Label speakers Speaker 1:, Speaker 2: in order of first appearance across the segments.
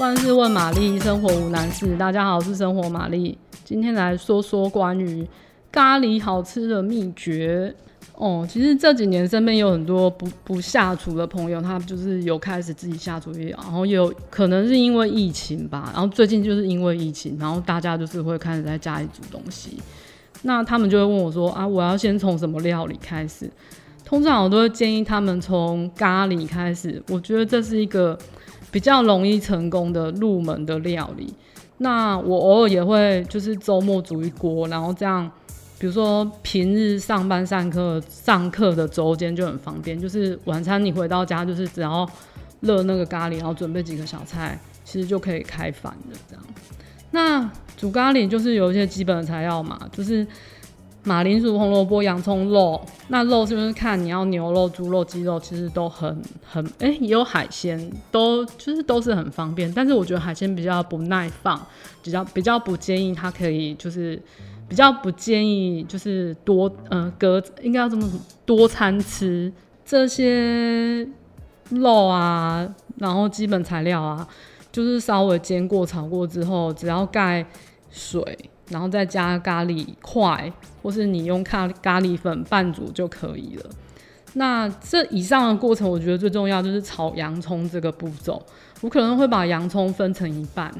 Speaker 1: 万事问玛丽，生活无难事。大家好，我是生活玛丽，今天来说说关于咖喱好吃的秘诀。哦，其实这几年身边有很多不不下厨的朋友，他就是有开始自己下厨，然后有可能是因为疫情吧，然后最近就是因为疫情，然后大家就是会开始在家里煮东西。那他们就会问我说：“啊，我要先从什么料理开始？”通常我都会建议他们从咖喱开始，我觉得这是一个比较容易成功的入门的料理。那我偶尔也会就是周末煮一锅，然后这样。比如说平日上班上课上课的周间就很方便，就是晚餐你回到家就是只要热那个咖喱，然后准备几个小菜，其实就可以开饭的这样。那煮咖喱就是有一些基本的材料嘛，就是马铃薯、红萝卜、洋葱、肉。那肉是不是看你要牛肉、猪肉、鸡肉，其实都很很哎、也有海鲜，都就是都是很方便。但是我觉得海鲜比较不耐放，比较比较不建议它可以就是。比较不建议就是多呃隔应该要这么多餐吃这些肉啊，然后基本材料啊，就是稍微煎过炒过之后，只要盖水，然后再加咖喱块，或是你用咖咖喱粉拌煮就可以了。那这以上的过程，我觉得最重要就是炒洋葱这个步骤，我可能会把洋葱分成一半。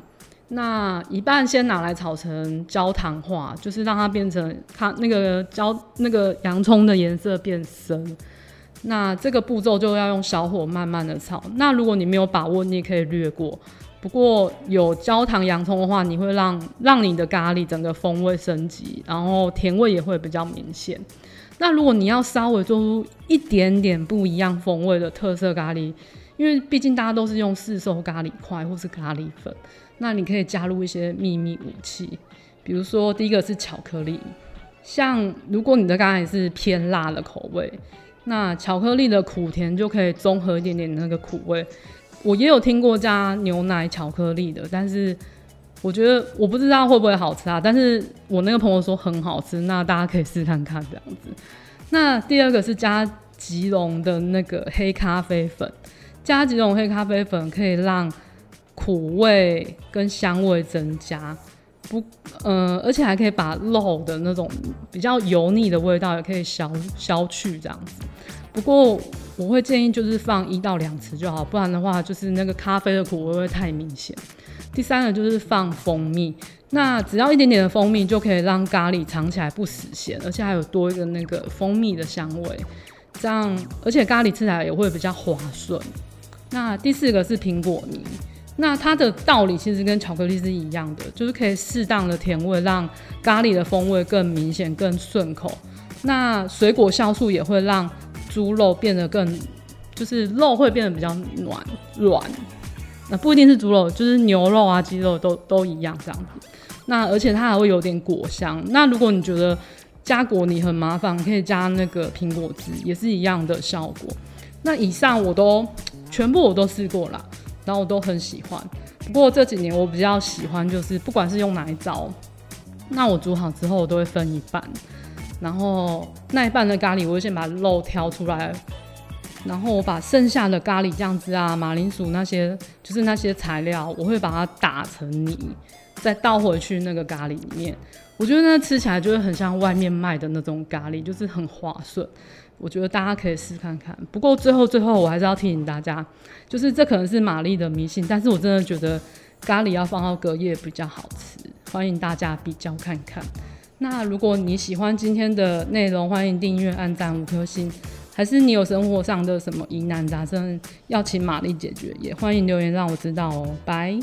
Speaker 1: 那一半先拿来炒成焦糖化，就是让它变成它那个焦那个洋葱的颜色变深。那这个步骤就要用小火慢慢的炒。那如果你没有把握，你也可以略过。不过有焦糖洋葱的话，你会让让你的咖喱整个风味升级，然后甜味也会比较明显。那如果你要稍微做出一点点不一样风味的特色咖喱，因为毕竟大家都是用市售咖喱块或是咖喱粉。那你可以加入一些秘密武器，比如说第一个是巧克力，像如果你的咖喱是偏辣的口味，那巧克力的苦甜就可以综合一点点那个苦味。我也有听过加牛奶巧克力的，但是我觉得我不知道会不会好吃啊。但是我那个朋友说很好吃，那大家可以试看看这样子。那第二个是加吉隆的那个黑咖啡粉，加吉隆黑咖啡粉可以让苦味跟香味增加，不，呃，而且还可以把肉的那种比较油腻的味道也可以消消去这样子。不过我会建议就是放一到两匙就好，不然的话就是那个咖啡的苦味会太明显。第三个就是放蜂蜜，那只要一点点的蜂蜜就可以让咖喱尝起来不死咸，而且还有多一个那个蜂蜜的香味，这样而且咖喱吃起来也会比较滑顺。那第四个是苹果泥。那它的道理其实跟巧克力是一样的，就是可以适当的甜味，让咖喱的风味更明显、更顺口。那水果酵素也会让猪肉变得更，就是肉会变得比较软软。那不一定是猪肉，就是牛肉啊、鸡肉都都一样这样子。那而且它还会有点果香。那如果你觉得加果泥很麻烦，可以加那个苹果汁，也是一样的效果。那以上我都全部我都试过了。然后我都很喜欢，不过这几年我比较喜欢，就是不管是用哪一招，那我煮好之后我都会分一半，然后那一半的咖喱我会先把肉挑出来，然后我把剩下的咖喱酱汁啊、马铃薯那些，就是那些材料，我会把它打成泥，再倒回去那个咖喱里面。我觉得那吃起来就会很像外面卖的那种咖喱，就是很滑顺。我觉得大家可以试看看。不过最后最后我还是要提醒大家，就是这可能是玛丽的迷信，但是我真的觉得咖喱要放到隔夜比较好吃。欢迎大家比较看看。那如果你喜欢今天的内容，欢迎订阅、按赞五颗星。还是你有生活上的什么疑难杂症要请玛丽解决，也欢迎留言让我知道哦。拜。